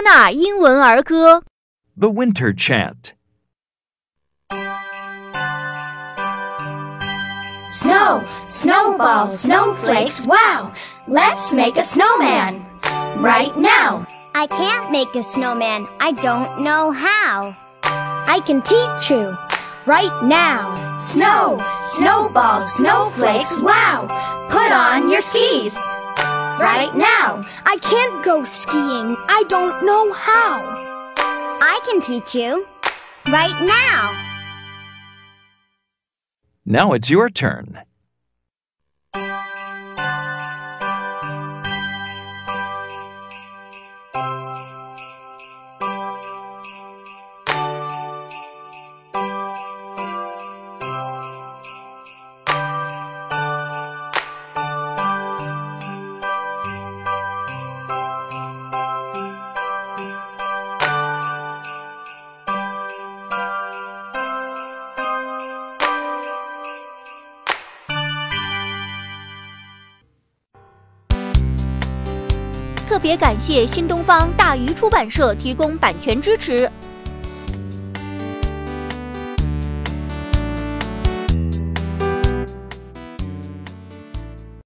多纳英文儿歌。 The Winter Chant. Snow, snowballs, snowflakes, wow! Let's make a snowman right now. I can't make a snowman. I don't know how. I can teach you right now. Snow, snowballs, snowflakes, wow! Put on your skis right now. I can't go skiing. I don't know how. I can teach you right now. Now it's your turn. 特别感谢新东方大鱼出版社提供版权支持。